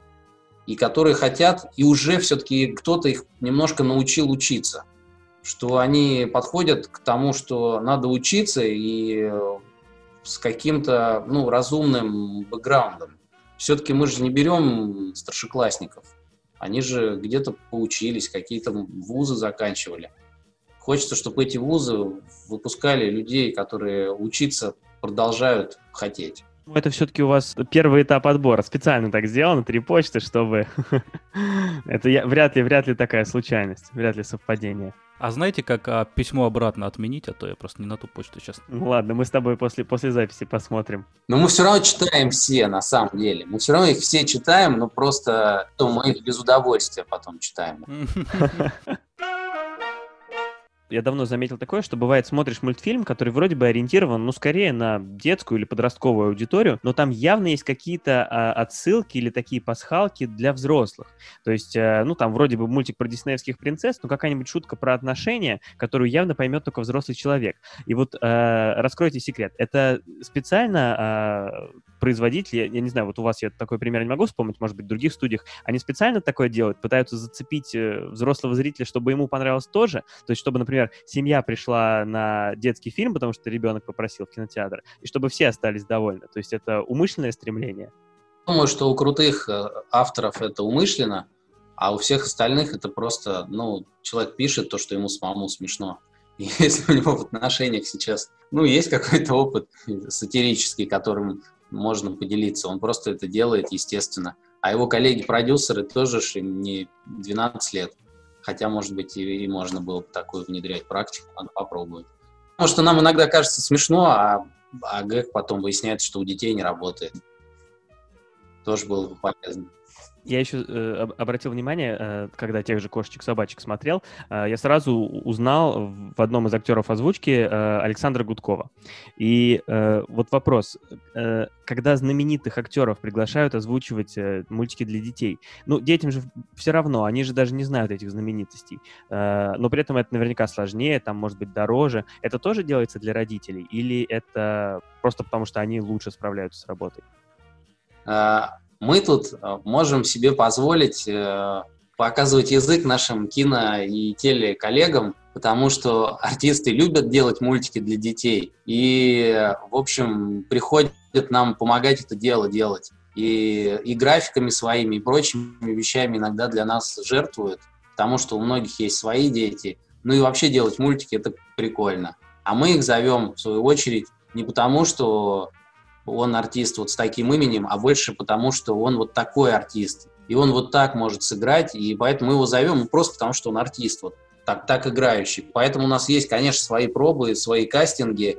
S3: и которые хотят, и уже все-таки кто-то их немножко научил учиться что они подходят к тому, что надо учиться и э, с каким-то ну, разумным бэкграундом. Все-таки мы же не берем старшеклассников. Они же где-то поучились, какие-то вузы заканчивали. Хочется, чтобы эти вузы выпускали людей, которые учиться продолжают хотеть.
S2: Ну, это все-таки у вас первый этап отбора. Специально так сделано, три почты, чтобы... *laughs* Это я... вряд ли, вряд ли такая случайность, вряд ли совпадение.
S1: А знаете, как а, письмо обратно отменить, а то я просто не на ту почту сейчас.
S2: Ну ладно, мы с тобой после, после записи посмотрим.
S3: Но мы все равно читаем все, на самом деле. Мы все равно их все читаем, но просто то мы их без удовольствия потом читаем. *laughs* *laughs*
S2: я давно заметил такое, что бывает смотришь мультфильм, который вроде бы ориентирован, ну, скорее на детскую или подростковую аудиторию, но там явно есть какие-то а, отсылки или такие пасхалки для взрослых. То есть, а, ну, там вроде бы мультик про диснеевских принцесс, но какая-нибудь шутка про отношения, которую явно поймет только взрослый человек. И вот а, раскройте секрет. Это специально а, производители, я не знаю, вот у вас я такой пример не могу вспомнить, может быть, в других студиях, они специально такое делают, пытаются зацепить э, взрослого зрителя, чтобы ему понравилось тоже, то есть чтобы, например, семья пришла на детский фильм, потому что ребенок попросил в кинотеатр, и чтобы все остались довольны, то есть это умышленное стремление.
S3: Думаю, что у крутых э, авторов это умышленно, а у всех остальных это просто, ну, человек пишет то, что ему самому смешно. *laughs* Если у него в отношениях сейчас, ну, есть какой-то опыт сатирический, которым можно поделиться. Он просто это делает, естественно. А его коллеги-продюсеры тоже же не 12 лет. Хотя, может быть, и, и можно было бы такую внедрять практику, надо попробовать. Потому что нам иногда кажется смешно, а, а ГЭК потом выясняет, что у детей не работает. Тоже было бы полезно.
S2: Я еще э, обратил внимание, э, когда тех же кошечек-собачек смотрел, э, я сразу узнал в одном из актеров озвучки э, Александра Гудкова. И э, вот вопрос, э, когда знаменитых актеров приглашают озвучивать э, мультики для детей, ну, детям же все равно, они же даже не знают этих знаменитостей, э, но при этом это наверняка сложнее, там может быть дороже. Это тоже делается для родителей или это просто потому, что они лучше справляются с работой?
S3: Мы тут э, можем себе позволить э, показывать язык нашим кино и телеколлегам, потому что артисты любят делать мультики для детей. И, в общем, приходят нам помогать это дело делать. И, и графиками своими, и прочими вещами иногда для нас жертвуют, потому что у многих есть свои дети. Ну и вообще делать мультики – это прикольно. А мы их зовем, в свою очередь, не потому, что он артист вот с таким именем, а больше потому, что он вот такой артист. И он вот так может сыграть, и поэтому мы его зовем просто потому, что он артист, вот так, так играющий. Поэтому у нас есть, конечно, свои пробы, свои кастинги,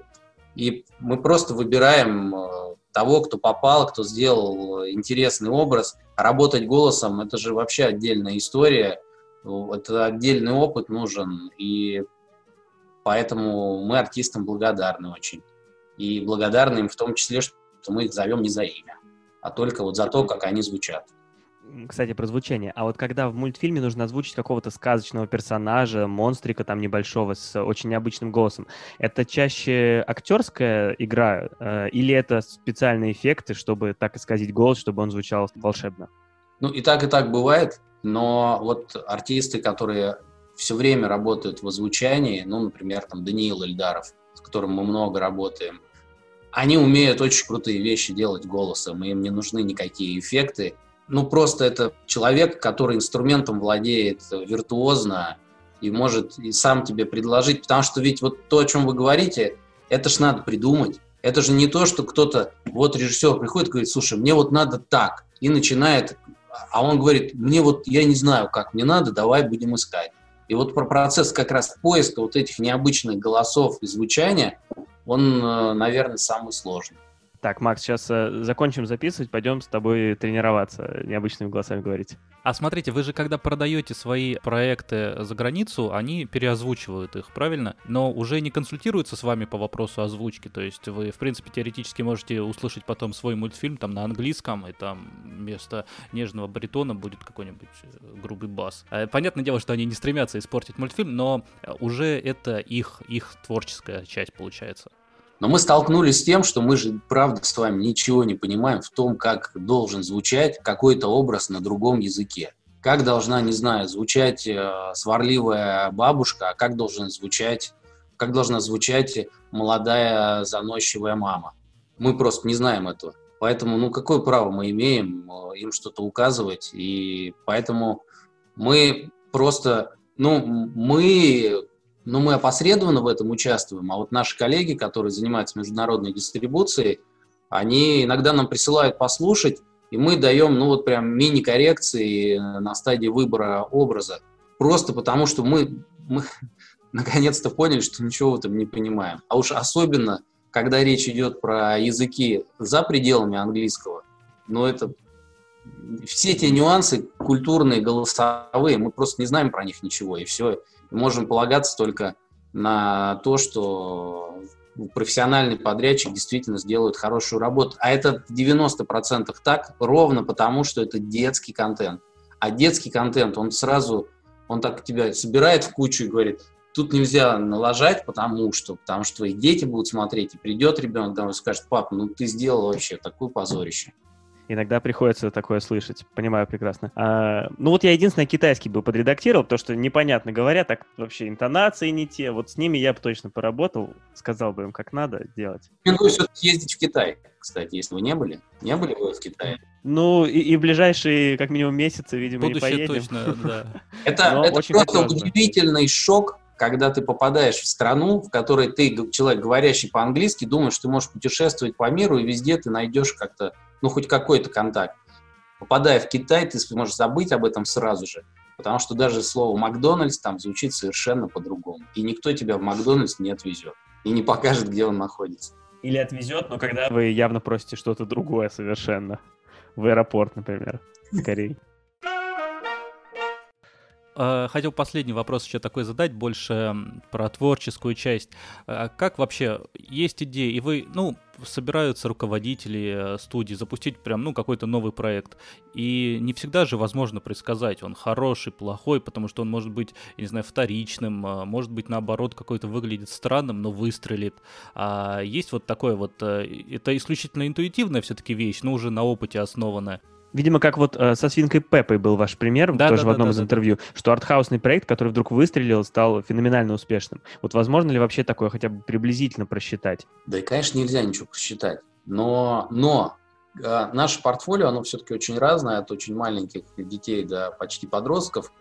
S3: и мы просто выбираем э, того, кто попал, кто сделал интересный образ. Работать голосом – это же вообще отдельная история, это отдельный опыт нужен, и поэтому мы артистам благодарны очень. И благодарны им в том числе, что то мы их зовем не за имя, а только вот за то, как они звучат.
S2: Кстати, про звучание. А вот когда в мультфильме нужно озвучить какого-то сказочного персонажа, монстрика там небольшого с очень необычным голосом, это чаще актерская игра э, или это специальные эффекты, чтобы так исказить голос, чтобы он звучал волшебно?
S3: Ну и так, и так бывает, но вот артисты, которые все время работают в озвучании, ну, например, там Даниил Эльдаров, с которым мы много работаем, они умеют очень крутые вещи делать голосом, и им не нужны никакие эффекты. Ну, просто это человек, который инструментом владеет виртуозно и может и сам тебе предложить. Потому что ведь вот то, о чем вы говорите, это ж надо придумать. Это же не то, что кто-то, вот режиссер приходит и говорит, слушай, мне вот надо так, и начинает, а он говорит, мне вот, я не знаю, как мне надо, давай будем искать. И вот про процесс как раз поиска вот этих необычных голосов и звучания, он, э, наверное, самый сложный.
S2: Так, Макс, сейчас э, закончим записывать, пойдем с тобой тренироваться, необычными голосами говорить.
S1: А смотрите, вы же когда продаете свои проекты за границу, они переозвучивают их, правильно? Но уже не консультируются с вами по вопросу озвучки, то есть вы, в принципе, теоретически можете услышать потом свой мультфильм там на английском, и там вместо нежного баритона будет какой-нибудь э, грубый бас. Э, понятное дело, что они не стремятся испортить мультфильм, но уже это их, их творческая часть получается.
S3: Но мы столкнулись с тем, что мы же, правда, с вами ничего не понимаем в том, как должен звучать какой-то образ на другом языке. Как должна, не знаю, звучать э, сварливая бабушка, а как должен звучать, как должна звучать молодая заносчивая мама. Мы просто не знаем этого. Поэтому, ну, какое право мы имеем э, им что-то указывать? И поэтому мы просто, ну, мы но мы опосредованно в этом участвуем, а вот наши коллеги, которые занимаются международной дистрибуцией, они иногда нам присылают послушать, и мы даем, ну вот прям мини-коррекции на стадии выбора образа. Просто потому, что мы, мы *laughs* наконец-то поняли, что ничего в этом не понимаем. А уж особенно, когда речь идет про языки за пределами английского, ну это все эти нюансы культурные, голосовые, мы просто не знаем про них ничего, и все. Можем полагаться только на то, что профессиональный подрядчик действительно сделает хорошую работу. А это 90% так, ровно потому, что это детский контент. А детский контент, он сразу, он так тебя собирает в кучу и говорит, тут нельзя налажать, потому что, потому что твои дети будут смотреть, и придет ребенок домой и скажет, пап, ну ты сделал вообще такое позорище.
S2: Иногда приходится такое слышать, понимаю прекрасно. А, ну вот я единственное китайский бы подредактировал, потому что непонятно говоря, так вообще интонации не те. Вот с ними я бы точно поработал, сказал бы им, как надо делать.
S3: Рекомендую все-таки ездить в Китай, кстати, если вы не были. Не были вы в Китае?
S2: Ну, и, и в ближайшие, как минимум, месяцы, видимо, Будущее
S1: не поедем. точно, да.
S3: Это, это просто удивительный шок, когда ты попадаешь в страну, в которой ты, человек, говорящий по-английски, думаешь, что ты можешь путешествовать по миру, и везде ты найдешь как-то ну, хоть какой-то контакт. Попадая в Китай, ты сможешь забыть об этом сразу же, потому что даже слово «Макдональдс» там звучит совершенно по-другому. И никто тебя в Макдональдс не отвезет и не покажет, где он находится.
S2: Или отвезет, но когда вы явно просите что-то другое совершенно. В аэропорт, например, скорее.
S1: Э, хотел последний вопрос еще такой задать, больше про творческую часть. Э, как вообще, есть идеи, и вы, ну, собираются руководители э, студии запустить прям, ну, какой-то новый проект. И не всегда же возможно предсказать, он хороший, плохой, потому что он может быть, я не знаю, вторичным, может быть, наоборот, какой-то выглядит странным, но выстрелит. А есть вот такое вот, это исключительно интуитивная все-таки вещь, но уже на опыте основанная.
S2: Видимо, как вот э, со свинкой Пеппой был ваш пример, да, тоже да, в одном да, из да, интервью, да. что артхаусный проект, который вдруг выстрелил, стал феноменально успешным. Вот возможно ли вообще такое хотя бы приблизительно просчитать?
S3: Да и, конечно, нельзя ничего просчитать. Но, но э, наше портфолио, оно все-таки очень разное, от очень маленьких детей до почти подростков.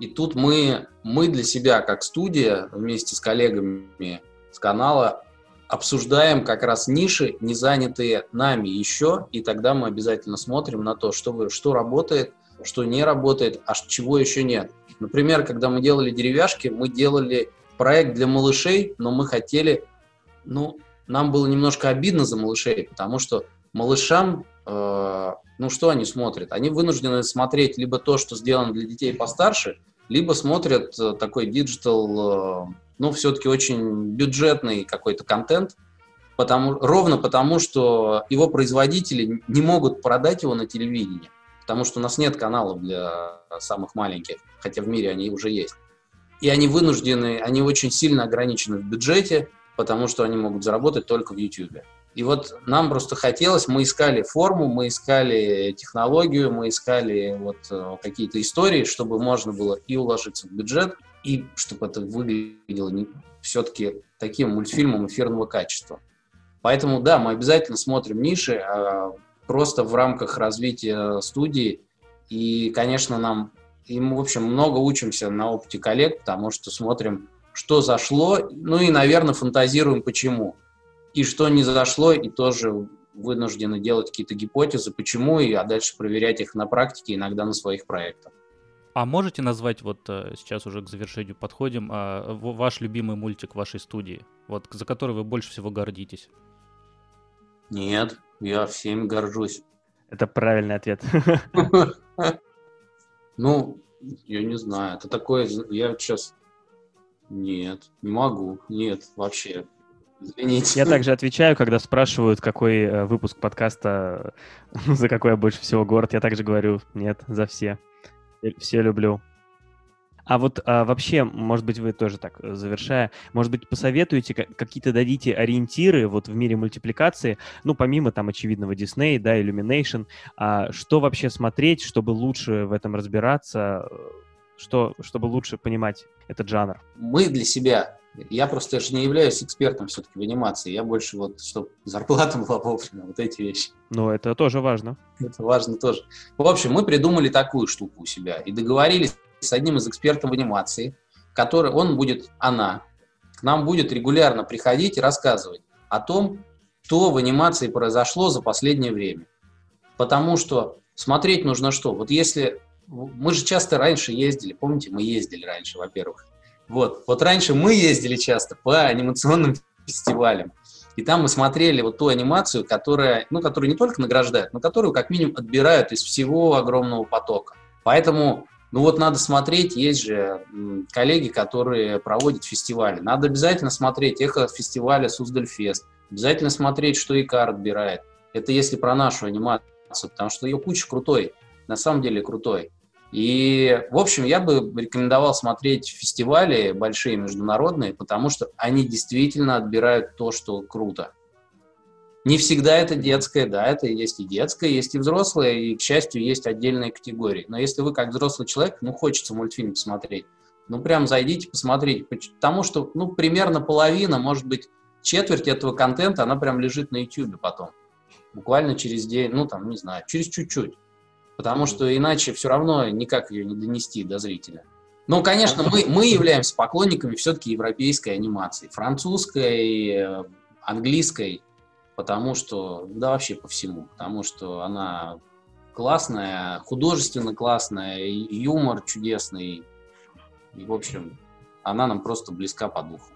S3: И тут мы, мы для себя, как студия, вместе с коллегами с канала, обсуждаем как раз ниши, не занятые нами еще, и тогда мы обязательно смотрим на то, что, что работает, что не работает, а чего еще нет. Например, когда мы делали деревяшки, мы делали проект для малышей, но мы хотели, ну, нам было немножко обидно за малышей, потому что малышам, э, ну, что они смотрят? Они вынуждены смотреть либо то, что сделано для детей постарше, либо смотрят э, такой диджитал э, ну, все-таки очень бюджетный какой-то контент, потому, ровно потому, что его производители не могут продать его на телевидении, потому что у нас нет каналов для самых маленьких, хотя в мире они уже есть. И они вынуждены, они очень сильно ограничены в бюджете, потому что они могут заработать только в YouTube. И вот нам просто хотелось, мы искали форму, мы искали технологию, мы искали вот э, какие-то истории, чтобы можно было и уложиться в бюджет, и чтобы это выглядело все-таки таким мультфильмом эфирного качества. Поэтому, да, мы обязательно смотрим ниши, а просто в рамках развития студии. И, конечно, нам, и мы, в общем, много учимся на опыте коллег, потому что смотрим, что зашло, ну и, наверное, фантазируем, почему. И что не зашло, и тоже вынуждены делать какие-то гипотезы, почему, и, а дальше проверять их на практике, иногда на своих проектах.
S1: А можете назвать, вот э, сейчас уже к завершению подходим, а, ваш любимый мультик вашей студии, вот за который вы больше всего гордитесь?
S3: Нет, я всем горжусь.
S2: Это правильный ответ. *laughs*
S3: Ну, я не знаю, это такое, я сейчас... Нет, не могу, нет, вообще. Извините.
S2: Я также отвечаю, когда спрашивают, какой э, выпуск подкаста, *laughs* за какой я больше всего город, я также говорю, нет, за все. Все люблю. А вот а, вообще, может быть, вы тоже так, э, завершая, может быть, посоветуете, какие-то дадите ориентиры вот в мире мультипликации, ну, помимо там очевидного Disney, да, Illumination, а, что вообще смотреть, чтобы лучше в этом разбираться, что, чтобы лучше понимать этот жанр?
S3: Мы для себя я просто же не являюсь экспертом все-таки в анимации. Я больше вот, чтобы зарплата *laughs* была вовремя, вот эти вещи.
S2: Ну, это тоже важно.
S3: Это важно тоже. В общем, мы придумали такую штуку у себя и договорились с одним из экспертов в анимации, который, он будет, она, к нам будет регулярно приходить и рассказывать о том, что в анимации произошло за последнее время. Потому что смотреть нужно что? Вот если... Мы же часто раньше ездили, помните, мы ездили раньше, во-первых. Вот, вот раньше мы ездили часто по анимационным *laughs* фестивалям. И там мы смотрели вот ту анимацию, которая, ну, которую не только награждают, но которую как минимум отбирают из всего огромного потока. Поэтому, ну вот надо смотреть, есть же коллеги, которые проводят фестивали. Надо обязательно смотреть эхо фестиваля Суздальфест. Обязательно смотреть, что ИКАР отбирает. Это если про нашу анимацию, потому что ее куча крутой, на самом деле крутой. И, в общем, я бы рекомендовал смотреть фестивали большие международные, потому что они действительно отбирают то, что круто. Не всегда это детское, да, это есть и детское, есть и взрослое, и, к счастью, есть отдельные категории. Но если вы как взрослый человек, ну, хочется мультфильм посмотреть, ну, прям зайдите, посмотрите, потому что, ну, примерно половина, может быть, четверть этого контента, она прям лежит на YouTube потом. Буквально через день, ну, там, не знаю, через чуть-чуть потому что иначе все равно никак ее не донести до зрителя. Ну, конечно, мы, мы являемся поклонниками все-таки европейской анимации, французской, э, английской, потому что, да вообще по всему, потому что она классная, художественно классная, юмор чудесный, и, в общем, она нам просто близка по духу.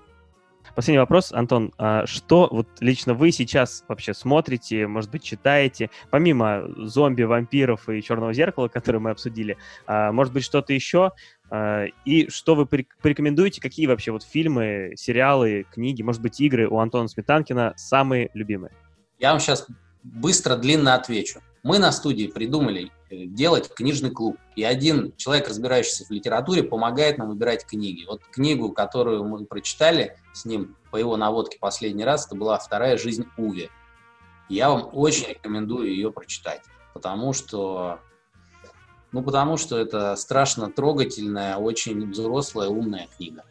S2: Последний вопрос, Антон. А что вот лично вы сейчас вообще смотрите, может быть, читаете, помимо зомби, вампиров и черного зеркала, которые мы обсудили, а, может быть, что-то еще? А, и что вы порекомендуете, какие вообще вот фильмы, сериалы, книги, может быть, игры у Антона Сметанкина самые любимые?
S3: Я вам сейчас быстро, длинно отвечу. Мы на студии придумали делать книжный клуб. И один человек, разбирающийся в литературе, помогает нам выбирать книги. Вот книгу, которую мы прочитали с ним по его наводке последний раз, это была «Вторая жизнь Уви». Я вам очень рекомендую ее прочитать, потому что, ну, потому что это страшно трогательная, очень взрослая, умная книга.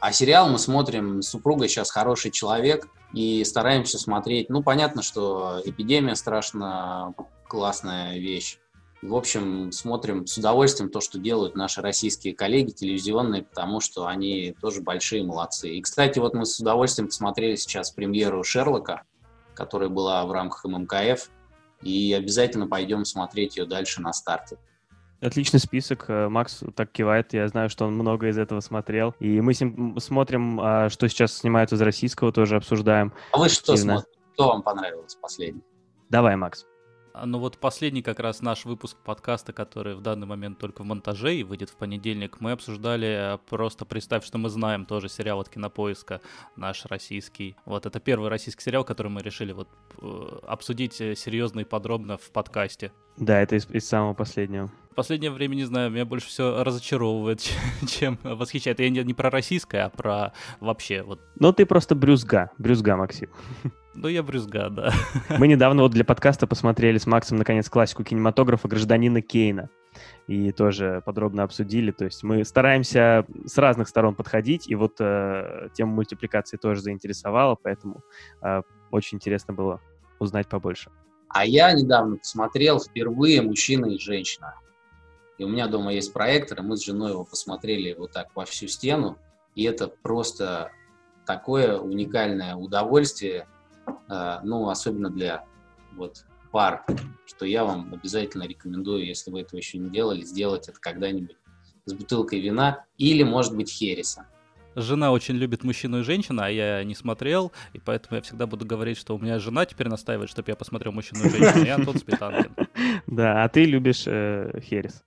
S3: А сериал мы смотрим с супругой сейчас «Хороший человек», и стараемся смотреть. Ну, понятно, что эпидемия страшно классная вещь. В общем, смотрим с удовольствием то, что делают наши российские коллеги телевизионные, потому что они тоже большие молодцы. И, кстати, вот мы с удовольствием посмотрели сейчас премьеру Шерлока, которая была в рамках ММКФ, и обязательно пойдем смотреть ее дальше на старте.
S2: Отличный список. Э, Макс так кивает. Я знаю, что он много из этого смотрел. И мы с ним смотрим, а, что сейчас снимают из российского, тоже обсуждаем.
S3: А вы что смотрите? Что вам понравилось последний?
S2: Давай, Макс.
S1: А, ну вот последний как раз наш выпуск подкаста, который в данный момент только в монтаже и выйдет в понедельник, мы обсуждали э, просто «Представь, что мы знаем» тоже сериал от Кинопоиска, наш российский. Вот это первый российский сериал, который мы решили вот э, обсудить э, серьезно и подробно в подкасте.
S2: Да, это из, из самого последнего.
S1: В последнее время, не знаю, меня больше все разочаровывает, *laughs* чем восхищает. Я не, не про российское, а про вообще вот.
S2: Ну ты просто брюзга, брюзга, Максим. *laughs*
S1: Ну, я брюзга, да.
S2: Мы недавно вот для подкаста посмотрели с Максом, наконец, классику кинематографа «Гражданина Кейна». И тоже подробно обсудили. То есть мы стараемся с разных сторон подходить, и вот э, тема мультипликации тоже заинтересовала, поэтому э, очень интересно было узнать побольше.
S3: А я недавно посмотрел впервые «Мужчина и женщина». И у меня дома есть проектор, и мы с женой его посмотрели вот так во всю стену. И это просто такое уникальное удовольствие – ну, особенно для вот пар, что я вам обязательно рекомендую, если вы этого еще не делали, сделать это когда-нибудь с бутылкой вина или, может быть, хереса.
S1: Жена очень любит мужчину и женщину, а я не смотрел, и поэтому я всегда буду говорить, что у меня жена теперь настаивает, чтобы я посмотрел мужчину и женщину, и Антон Сметанкин. *laughs*
S2: Да, а ты любишь э, херес.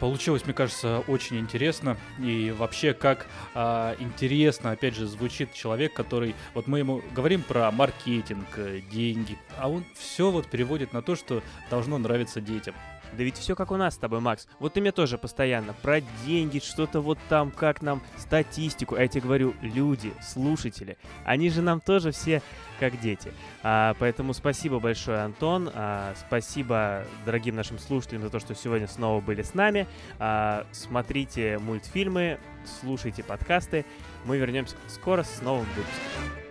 S1: Получилось, мне кажется, очень интересно. И вообще, как а, интересно, опять же, звучит человек, который... Вот мы ему говорим про маркетинг, э, деньги, а он все вот переводит на то, что должно нравиться детям.
S2: Да ведь все как у нас с тобой, Макс. Вот ты мне тоже постоянно про деньги, что-то вот там, как нам статистику. А я тебе говорю, люди, слушатели, они же нам тоже все как дети. А, поэтому спасибо большое, Антон. А, спасибо дорогим нашим слушателям за то, что сегодня снова были с нами. А, смотрите мультфильмы, слушайте подкасты. Мы вернемся скоро с новым выпуском.